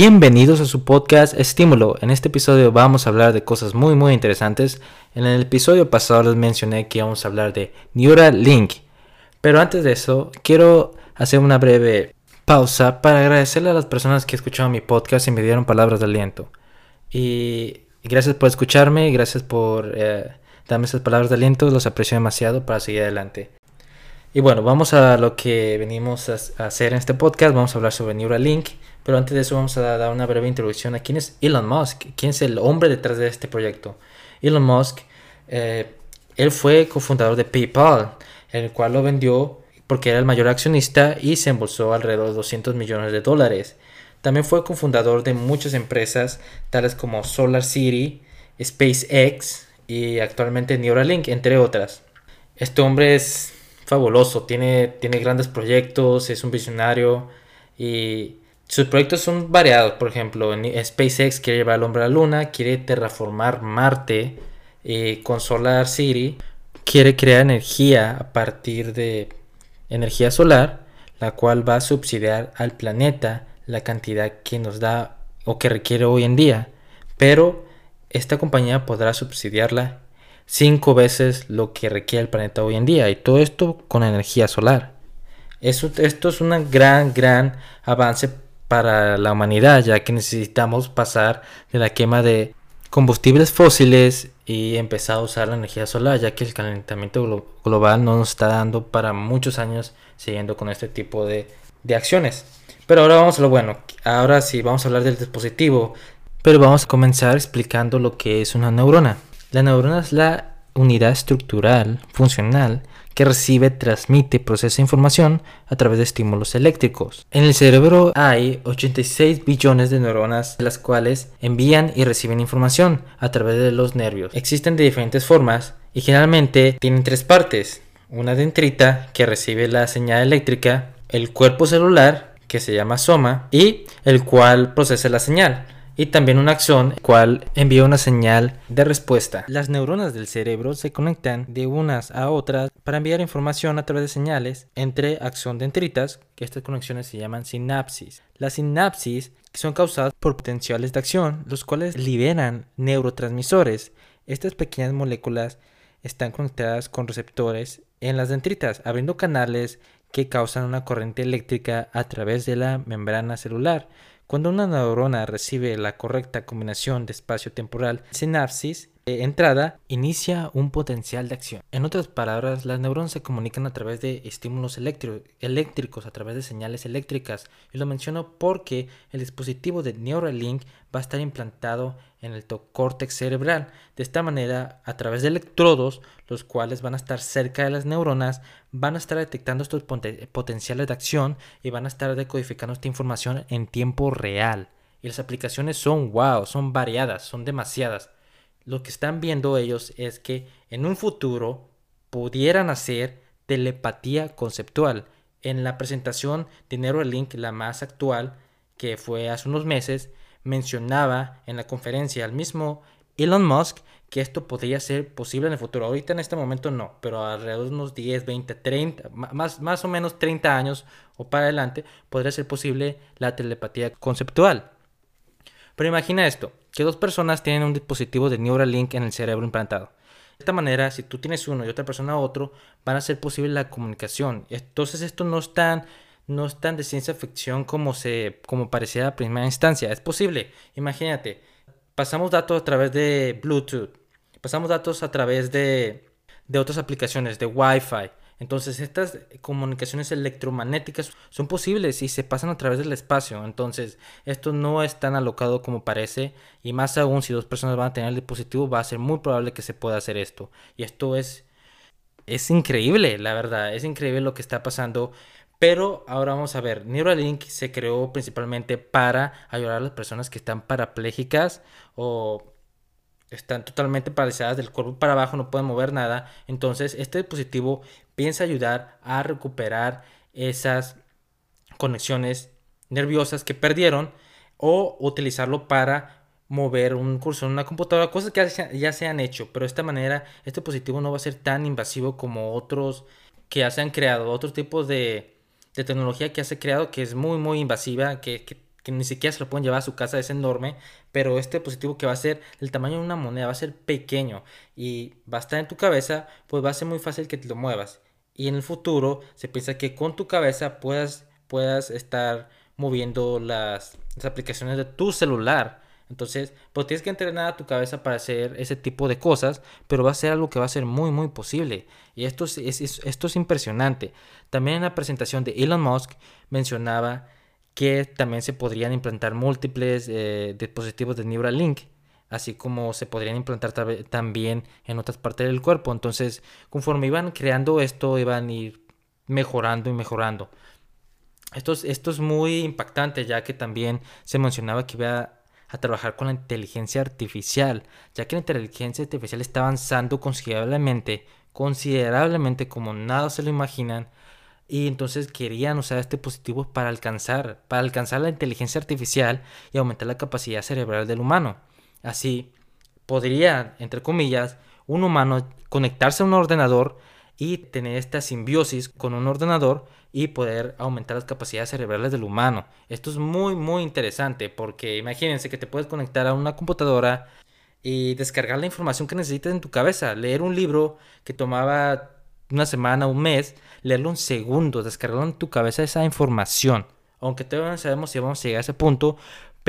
Bienvenidos a su podcast Estímulo. En este episodio vamos a hablar de cosas muy muy interesantes. En el episodio pasado les mencioné que íbamos a hablar de Neuralink. Pero antes de eso, quiero hacer una breve pausa para agradecerle a las personas que escucharon mi podcast y me dieron palabras de aliento. Y gracias por escucharme, gracias por eh, darme esas palabras de aliento, los aprecio demasiado para seguir adelante. Y bueno, vamos a lo que venimos a hacer en este podcast, vamos a hablar sobre Neuralink. Pero antes de eso vamos a dar una breve introducción a quién es Elon Musk, quién es el hombre detrás de este proyecto. Elon Musk, eh, él fue cofundador de PayPal, el cual lo vendió porque era el mayor accionista y se embolsó alrededor de 200 millones de dólares. También fue cofundador de muchas empresas tales como Solar City, SpaceX y actualmente Neuralink, entre otras. Este hombre es fabuloso, tiene, tiene grandes proyectos, es un visionario y sus proyectos son variados, por ejemplo, en SpaceX quiere llevar al hombre a la luna, quiere terraformar Marte eh, con Solar City, quiere crear energía a partir de energía solar, la cual va a subsidiar al planeta la cantidad que nos da o que requiere hoy en día, pero esta compañía podrá subsidiarla cinco veces lo que requiere el planeta hoy en día y todo esto con energía solar. Eso, esto es un gran, gran avance para la humanidad, ya que necesitamos pasar de la quema de combustibles fósiles y empezar a usar la energía solar, ya que el calentamiento global no nos está dando para muchos años siguiendo con este tipo de, de acciones. Pero ahora vamos a lo bueno. Ahora sí, vamos a hablar del dispositivo. Pero vamos a comenzar explicando lo que es una neurona. La neurona es la unidad estructural, funcional, que recibe, transmite, procesa información a través de estímulos eléctricos. En el cerebro hay 86 billones de neuronas, las cuales envían y reciben información a través de los nervios. Existen de diferentes formas y generalmente tienen tres partes. Una dendrita que recibe la señal eléctrica, el cuerpo celular que se llama soma y el cual procesa la señal y también un axón, cual envía una señal de respuesta. Las neuronas del cerebro se conectan de unas a otras para enviar información a través de señales entre axón dendritas, que estas conexiones se llaman sinapsis. Las sinapsis son causadas por potenciales de acción, los cuales liberan neurotransmisores. Estas pequeñas moléculas están conectadas con receptores en las dendritas, abriendo canales que causan una corriente eléctrica a través de la membrana celular. Cuando una neurona recibe la correcta combinación de espacio-temporal, sinapsis, de entrada, inicia un potencial de acción. En otras palabras, las neuronas se comunican a través de estímulos eléctricos, a través de señales eléctricas. Y lo menciono porque el dispositivo de Neuralink va a estar implantado en el córtex cerebral. De esta manera, a través de electrodos, los cuales van a estar cerca de las neuronas, van a estar detectando estos potenciales de acción y van a estar decodificando esta información en tiempo real. Y las aplicaciones son wow, son variadas, son demasiadas. Lo que están viendo ellos es que en un futuro pudieran hacer telepatía conceptual. En la presentación de Neuralink, la más actual, que fue hace unos meses, mencionaba en la conferencia al mismo Elon Musk que esto podría ser posible en el futuro. Ahorita en este momento no, pero alrededor de unos 10, 20, 30, más, más o menos 30 años o para adelante, podría ser posible la telepatía conceptual. Pero imagina esto, que dos personas tienen un dispositivo de Neuralink en el cerebro implantado. De esta manera, si tú tienes uno y otra persona otro, van a ser posible la comunicación. Entonces esto no es tan no es tan de ciencia ficción como se como parecía a primera instancia. Es posible. Imagínate, pasamos datos a través de Bluetooth, pasamos datos a través de, de otras aplicaciones, de Wi-Fi. Entonces estas comunicaciones electromagnéticas son posibles y se pasan a través del espacio. Entonces esto no es tan alocado como parece y más aún si dos personas van a tener el dispositivo va a ser muy probable que se pueda hacer esto. Y esto es es increíble, la verdad, es increíble lo que está pasando pero ahora vamos a ver, Neuralink se creó principalmente para ayudar a las personas que están parapléjicas o están totalmente paralizadas del cuerpo para abajo, no pueden mover nada. Entonces, este dispositivo piensa ayudar a recuperar esas conexiones nerviosas que perdieron o utilizarlo para mover un cursor en una computadora, cosas que ya se han hecho, pero de esta manera este dispositivo no va a ser tan invasivo como otros que ya se han creado, otros tipos de de tecnología que se ha creado que es muy, muy invasiva, que, que ni siquiera se lo pueden llevar a su casa, es enorme, pero este dispositivo que va a ser el tamaño de una moneda, va a ser pequeño y va a estar en tu cabeza, pues va a ser muy fácil que te lo muevas. Y en el futuro se piensa que con tu cabeza puedas, puedas estar moviendo las, aplicaciones de tu celular entonces, pues tienes que entrenar a tu cabeza para hacer ese tipo de cosas, pero va a ser algo que va a ser muy, muy posible. Y esto es, esto es impresionante. También en la presentación de Elon Musk mencionaba que también se podrían implantar múltiples eh, dispositivos de Neuralink, así como se podrían implantar también en otras partes del cuerpo. Entonces, conforme iban creando esto, iban a ir mejorando y mejorando. Esto es, esto es muy impactante, ya que también se mencionaba que iba a trabajar con la inteligencia artificial, ya que la inteligencia artificial está avanzando considerablemente, considerablemente como nada se lo imaginan, y entonces querían usar este dispositivo para alcanzar, para alcanzar la inteligencia artificial y aumentar la capacidad cerebral del humano. Así, podría, entre comillas, un humano conectarse a un ordenador y tener esta simbiosis con un ordenador y poder aumentar las capacidades cerebrales del humano. Esto es muy muy interesante porque imagínense que te puedes conectar a una computadora y descargar la información que necesites en tu cabeza, leer un libro que tomaba una semana, un mes, leerlo un segundo, descargarlo en tu cabeza esa información. Aunque todavía no sabemos si vamos a llegar a ese punto,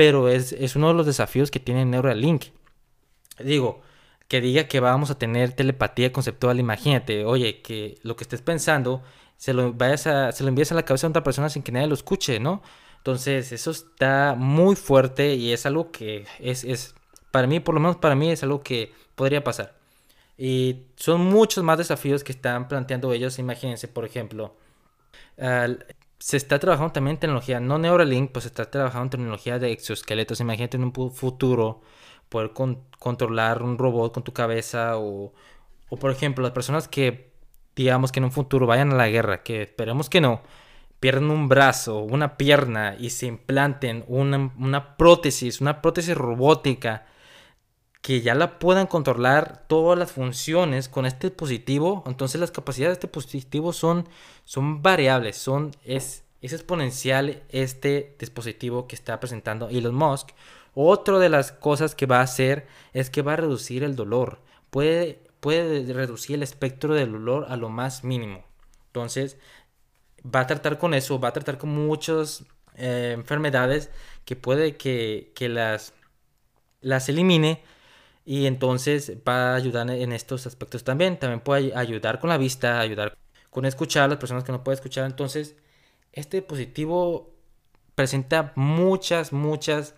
pero es, es uno de los desafíos que tiene Neuralink. Digo, que diga que vamos a tener telepatía conceptual, imagínate, oye, que lo que estés pensando se lo, vayas a, se lo envíes a la cabeza de otra persona sin que nadie lo escuche, ¿no? Entonces, eso está muy fuerte y es algo que es, es, para mí, por lo menos para mí, es algo que podría pasar. Y son muchos más desafíos que están planteando ellos. Imagínense, por ejemplo, se está trabajando también en tecnología, no Neuralink, pues se está trabajando en tecnología de exoesqueletos. Imagínate en un futuro poder controlar un robot con tu cabeza o, o, por ejemplo, las personas que, digamos, que en un futuro vayan a la guerra, que esperemos que no, pierden un brazo, una pierna y se implanten una, una prótesis, una prótesis robótica que ya la puedan controlar todas las funciones con este dispositivo, entonces las capacidades de este dispositivo son, son variables, son, es, es exponencial este dispositivo que está presentando Elon Musk otra de las cosas que va a hacer es que va a reducir el dolor. Puede, puede reducir el espectro del dolor a lo más mínimo. Entonces, va a tratar con eso, va a tratar con muchas eh, enfermedades que puede que, las, las elimine y entonces va a ayudar en estos aspectos también. También puede ayudar con la vista, ayudar con escuchar a las personas que no pueden escuchar. Entonces, este dispositivo presenta muchas, muchas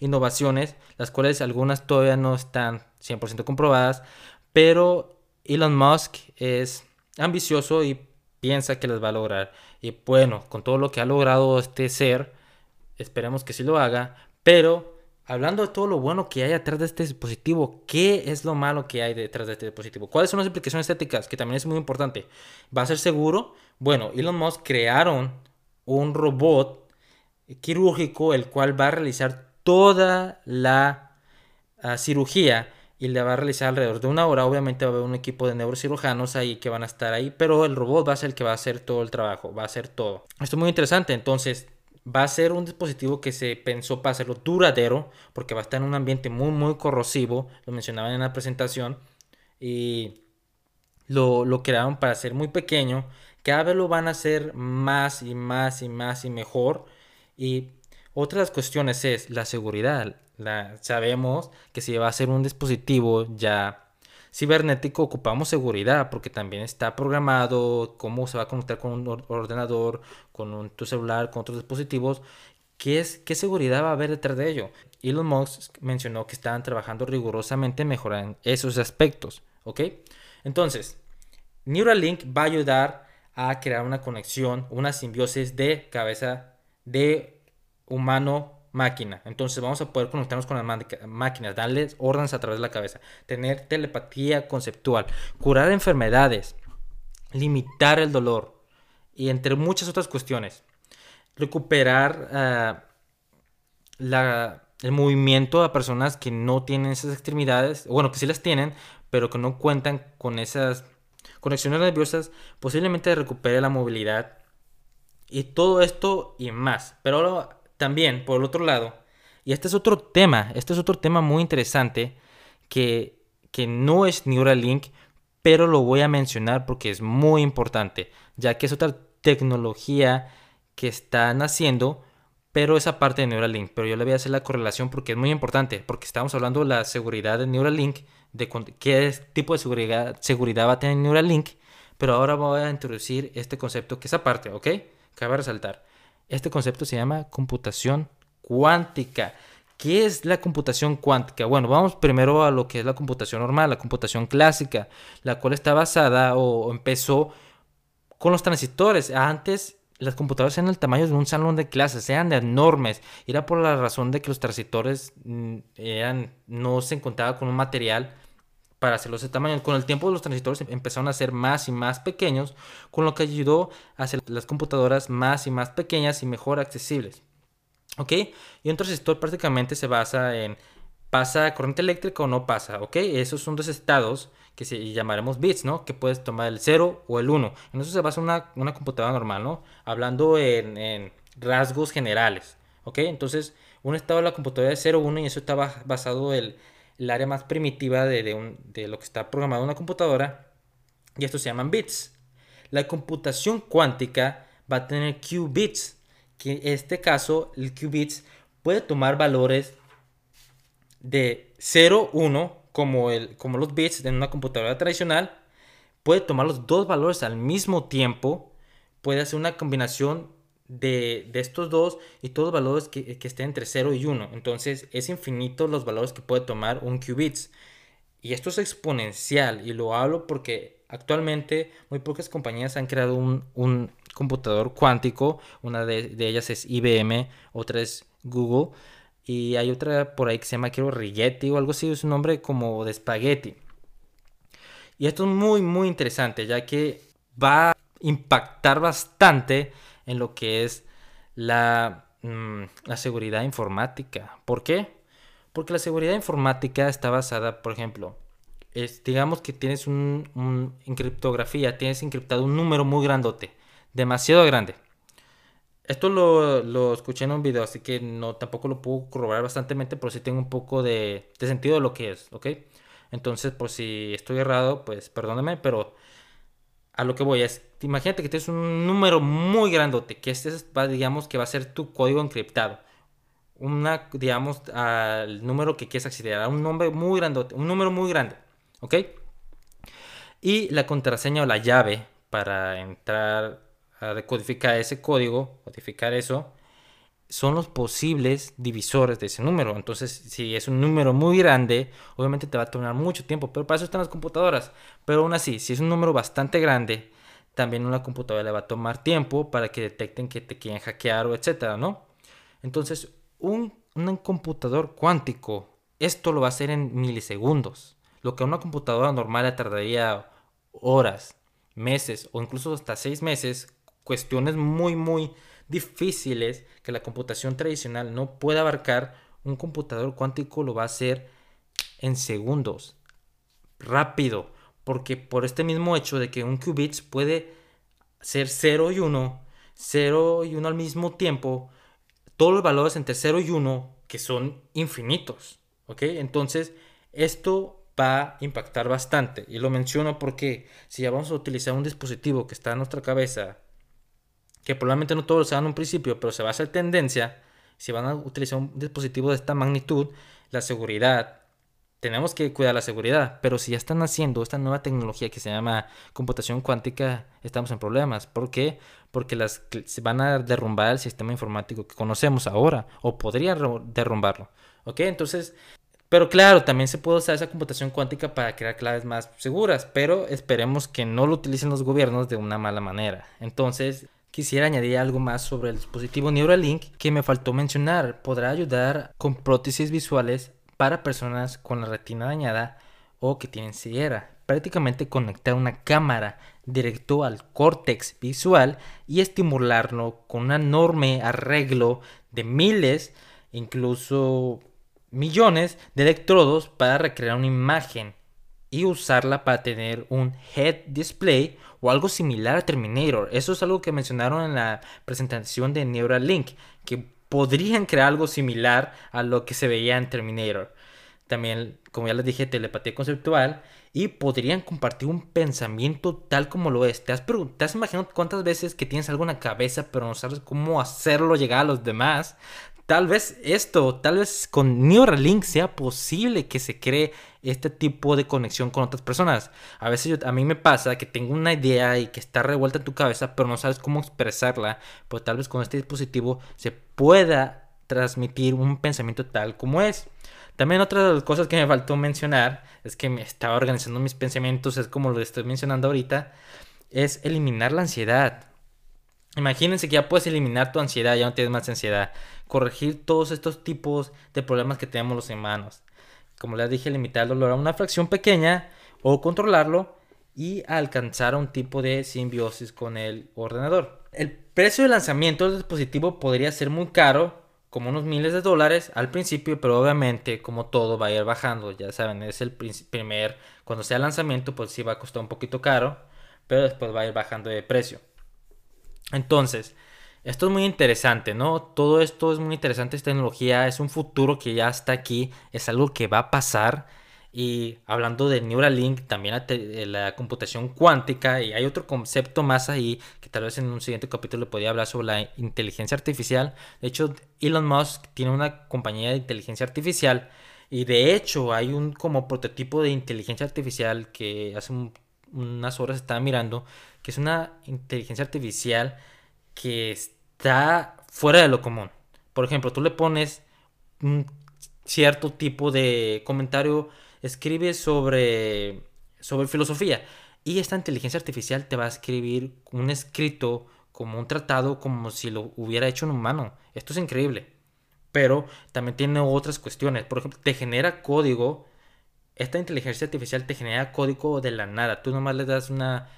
innovaciones, las cuales algunas todavía no están 100% comprobadas, pero Elon Musk es ambicioso y piensa que las va a lograr. Y bueno, con todo lo que ha logrado este ser, esperemos que sí lo haga, pero hablando de todo lo bueno que hay detrás de este dispositivo, ¿qué es lo malo que hay detrás de este dispositivo? ¿Cuáles son las implicaciones estéticas? Que también es muy importante. ¿Va a ser seguro? Bueno, Elon Musk crearon un robot quirúrgico el cual va a realizar toda la ah, cirugía y le va a realizar alrededor de una hora. Obviamente va a haber un equipo de neurocirujanos ahí que van a estar ahí, pero el robot va a ser el que va a hacer todo el trabajo, va a hacer todo. Esto es muy interesante, entonces va a ser un dispositivo que se pensó para hacerlo duradero, porque va a estar en un ambiente muy, muy corrosivo, lo mencionaban en la presentación, y lo, lo crearon para ser muy pequeño, cada vez lo van a hacer más y más y más y mejor, y otras cuestiones es la seguridad. La, sabemos que si va a ser un dispositivo ya cibernético ocupamos seguridad porque también está programado cómo se va a conectar con un ordenador, con un, tu celular, con otros dispositivos. ¿Qué, es, ¿Qué seguridad va a haber detrás de ello? Elon Musk mencionó que estaban trabajando rigurosamente en mejorar esos aspectos. ¿Ok? Entonces, Neuralink va a ayudar a crear una conexión, una simbiosis de cabeza de humano-máquina. Entonces vamos a poder conectarnos con las máquinas, darles órdenes a través de la cabeza, tener telepatía conceptual, curar enfermedades, limitar el dolor y entre muchas otras cuestiones. Recuperar ah, el movimiento a personas que no tienen esas extremidades, bueno, que sí las tienen, pero que no cuentan con esas conexiones nerviosas, posiblemente recupere la movilidad y todo esto y más. Pero ahora también, por el otro lado, y este es otro tema, este es otro tema muy interesante que, que no es Neuralink, pero lo voy a mencionar porque es muy importante, ya que es otra tecnología que están haciendo, pero esa parte de Neuralink. Pero yo le voy a hacer la correlación porque es muy importante, porque estamos hablando de la seguridad de Neuralink, de qué tipo de seguridad, seguridad va a tener Neuralink, pero ahora voy a introducir este concepto que es aparte, ¿ok? Cabe resaltar. Este concepto se llama computación cuántica. ¿Qué es la computación cuántica? Bueno, vamos primero a lo que es la computación normal, la computación clásica, la cual está basada o empezó con los transistores. Antes las computadoras eran el tamaño de un salón de clases, eran enormes. Era por la razón de que los transistores mm, eran, no se encontraba con un material para hacerlos de tamaño. Con el tiempo los transistores empezaron a ser más y más pequeños, con lo que ayudó a hacer las computadoras más y más pequeñas y mejor accesibles. ¿Ok? Y un transistor prácticamente se basa en pasa corriente eléctrica o no pasa, ¿ok? Esos son dos estados que se llamaremos bits, ¿no? Que puedes tomar el 0 o el 1. En eso se basa una, una computadora normal, ¿no? Hablando en, rasgos generales, ¿ok? Entonces, un estado de la computadora es 0, 1 y eso está basado en el área más primitiva de, de, de lo que está programado en una computadora y estos se llaman bits. La computación cuántica va a tener qubits, que en este caso el qubits puede tomar valores de 0, 1, como, el, como los bits en una computadora tradicional, puede tomar los dos valores al mismo tiempo, puede hacer una combinación de, estos dos y todos los valores que, que, estén entre 0 y 1. Entonces es infinito los valores que puede tomar un qubits. Y esto es exponencial y lo hablo porque actualmente muy pocas compañías han creado un, un computador cuántico. Una de, ellas es IBM, otra es Google. Y hay otra por ahí que se llama, quiero Rigetti o algo así, es un nombre como de espagueti. Y esto es muy, muy interesante, ya que va a impactar bastante en lo que es la, mm, la seguridad informática. ¿Por qué? Porque la seguridad informática está basada, por ejemplo, digamos que tienes un, un, criptografía, tienes encriptado un número muy grandote demasiado grande. Esto lo, escuché en un video, así que no tampoco lo puedo corroborar bastante, pero sí tengo un poco de, sentido de lo que es, ¿ok? Entonces, por si estoy errado, pues perdóname, pero a lo que voy es, imagínate que tienes un número muy grandote, que este va, digamos, que va a ser tu código encriptado. Una, digamos, al número que quieres acceder, a un nombre muy grandote, un número muy grande, ¿ok? Y la contraseña o la llave para entrar a decodificar ese código, codificar eso, son los posibles divisores de ese número. Entonces, si es un número muy grande, obviamente te va a tomar mucho tiempo, pero para eso están las computadoras. Pero aún así, si es un número bastante grande, también una computadora le va a tomar tiempo para que detecten que te quieren hackear o etcétera, ¿no? Entonces, un, un computador cuántico, esto lo va a hacer en milisegundos. Lo que a una computadora normal le tardaría horas, meses o incluso hasta seis meses, cuestiones muy, muy difíciles que la computación tradicional no puede abarcar, un computador cuántico lo va a hacer en segundos, rápido, porque por este mismo hecho de que un qubits puede ser 0 y 1, 0 y 1 al mismo tiempo, todos los valores entre 0 y 1 que son infinitos, ¿ok? Entonces, esto va a impactar bastante y lo menciono porque si ya vamos a utilizar un dispositivo que está en nuestra cabeza que probablemente no todos sean un principio, pero se va a hacer tendencia, si van a utilizar un dispositivo de esta magnitud, la seguridad, tenemos que cuidar la seguridad, pero si ya están haciendo esta nueva tecnología que se llama computación cuántica, estamos en problemas. ¿Por qué? Porque las se van a derrumbar el sistema informático que conocemos ahora, o podrían derrumbarlo. ¿Ok? Entonces, pero claro, también se puede usar esa computación cuántica para crear claves más seguras, pero esperemos que no lo utilicen los gobiernos de una mala manera. Entonces, Quisiera añadir algo más sobre el dispositivo Neuralink que me faltó mencionar. Podrá ayudar con prótesis visuales para personas con la retina dañada o que tienen ceguera. Prácticamente conectar una cámara directo al córtex visual y estimularlo con un enorme arreglo de miles, incluso millones de electrodos para recrear una imagen y usarla para tener un head display o algo similar a Terminator. Eso es algo que mencionaron en la presentación de Neuralink, que podrían crear algo similar a lo que se veía en Terminator. También, como ya les dije, telepatía conceptual y podrían compartir un pensamiento tal como lo es. ¿Te has, ¿Te has imaginado cuántas veces que tienes algo en la cabeza pero no sabes cómo hacerlo llegar a los demás? Tal vez esto, tal vez con Neuralink sea posible que se cree este tipo de conexión con otras personas. A veces a mí me pasa que tengo una idea y que está revuelta en tu cabeza, pero no sabes cómo expresarla. Pues tal vez con este dispositivo se pueda transmitir un pensamiento tal como es. También otra de las cosas que me faltó mencionar es que me estaba organizando mis pensamientos, es como lo estoy mencionando ahorita, es eliminar la ansiedad. Imagínense que ya puedes eliminar tu ansiedad, ya no tienes más ansiedad. Corregir todos estos tipos de problemas que tenemos los humanos. Como les dije, limitar el dolor a una fracción pequeña o controlarlo y alcanzar un tipo de simbiosis con el ordenador. El precio de lanzamiento del dispositivo podría ser muy caro, como unos miles de dólares al principio, pero obviamente como todo va a ir bajando, ya saben, es el primer, cuando sea lanzamiento pues sí va a costar un poquito caro, pero después va a ir bajando de precio. Entonces, esto es muy interesante, ¿no? Todo esto es muy interesante, esta tecnología es un futuro que ya está aquí, es algo que va a pasar. Y hablando de Neuralink, también la, computación cuántica, y hay otro concepto más ahí que tal vez en un siguiente capítulo le podría hablar sobre la inteligencia artificial. De hecho, Elon Musk tiene una compañía de inteligencia artificial y de hecho hay un como prototipo de inteligencia artificial que hace unas horas estaba mirando que es una inteligencia artificial que está fuera de lo común. Por ejemplo, tú le pones un cierto tipo de comentario, escribe sobre, sobre filosofía y esta inteligencia artificial te va a escribir un escrito como un tratado como si lo hubiera hecho un humano. Esto es increíble. Pero también tiene otras cuestiones. Por ejemplo, te genera código. Esta inteligencia artificial te genera código de la nada. Tú nomás le das una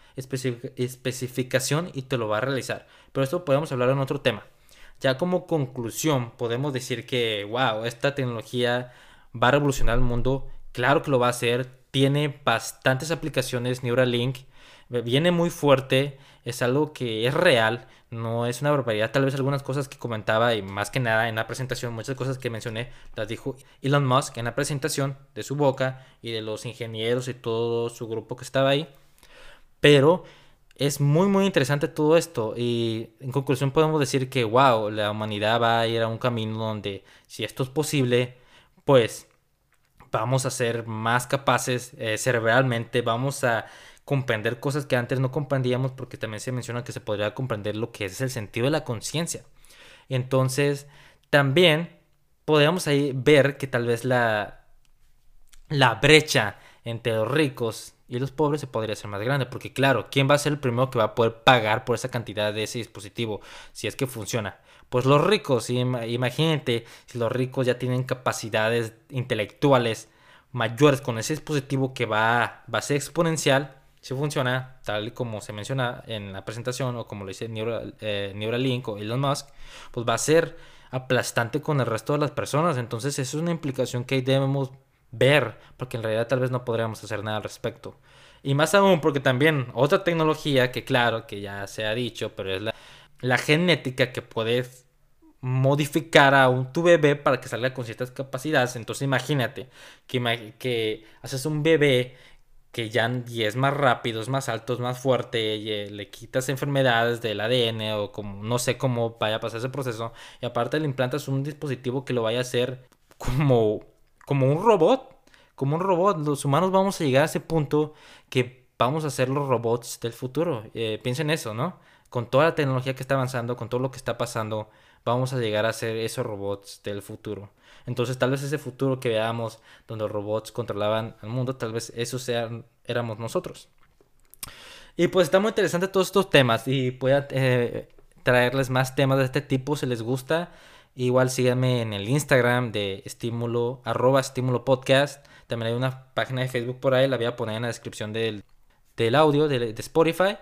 especificación y te lo va a realizar. Pero esto podemos hablar en otro tema. Ya como conclusión, podemos decir que, wow, esta tecnología va a revolucionar el mundo. Claro que lo va a hacer. Tiene bastantes aplicaciones Neuralink. Viene muy fuerte. Es algo que es real. No es una barbaridad. Tal vez algunas cosas que comentaba y más que nada en la presentación, muchas cosas que mencioné, las dijo Elon Musk en la presentación de su boca y de los ingenieros y todo su grupo que estaba ahí. Pero es muy muy interesante todo esto y en conclusión podemos decir que wow, la humanidad va a ir a un camino donde si esto es posible, pues vamos a ser más capaces eh, cerebralmente, vamos a comprender cosas que antes no comprendíamos porque también se menciona que se podría comprender lo que es el sentido de la conciencia. Entonces, también podríamos ahí ver que tal vez la, la brecha entre los ricos y los pobres se podría hacer más grande. Porque claro, ¿quién va a ser el primero que va a poder pagar por esa cantidad de ese dispositivo si es que funciona? Pues los ricos, imagínate si los ricos ya tienen capacidades intelectuales mayores con ese dispositivo que va, va a ser exponencial, si funciona tal y como se menciona en la presentación o como lo dice eh, Neuralink o Elon Musk, pues va a ser aplastante con el resto de las personas. Entonces eso es una implicación que debemos ver, porque en realidad tal vez no podríamos hacer nada al respecto. Y más aún porque también otra tecnología que claro que ya se ha dicho, pero es la, genética que puedes modificar a tu bebé para que salga con ciertas capacidades. Entonces imagínate que haces un bebé que ya es más rápido, es más alto, es más fuerte, y, eh, le quitas enfermedades del ADN o como no sé cómo vaya a pasar ese proceso. Y aparte le implantas un dispositivo que lo vaya a hacer como como un robot, como un robot. Los humanos vamos a llegar a ese punto que vamos a ser los robots del futuro. Eh, piensen eso, ¿no? Con toda la tecnología que está avanzando, con todo lo que está pasando, vamos a llegar a ser esos robots del futuro. Entonces tal vez ese futuro que veamos donde los robots controlaban el mundo, tal vez eso sean, éramos nosotros. Y pues está muy interesante todos estos temas y voy eh, traerles más temas de este tipo si les gusta. Igual síganme en el Instagram de estímulo, arroba estímulo podcast. También hay una página de Facebook por ahí, la voy a poner en la descripción del, audio de, Spotify.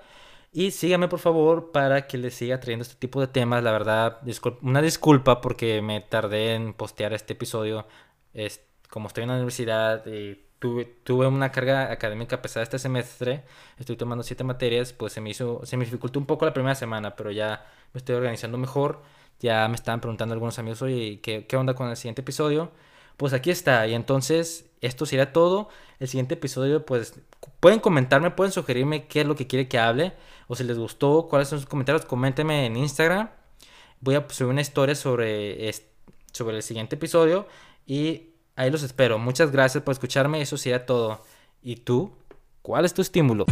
Y síganme por favor para que les siga trayendo este tipo de temas. La verdad, una disculpa porque me tardé en postear este episodio. Es, como estoy en la universidad y tuve, tuve una carga académica pesada este semestre, estoy tomando siete materias, pues se me hizo, se me dificultó un poco la primera semana, pero ya me estoy organizando mejor Ya me estaban preguntando algunos amigos, oye, ¿qué, qué onda con el siguiente episodio? Pues aquí está. Y entonces, esto será todo. El siguiente episodio, pues, pueden comentarme, pueden sugerirme qué es lo que quiere que hable. O si les gustó, cuáles son sus comentarios, coméntenme en Instagram. Voy a subir una historia sobre, sobre el siguiente episodio. Y ahí los espero. Muchas gracias por escucharme. Eso sería todo. ¿Y tú? ¿Cuál es tu estímulo?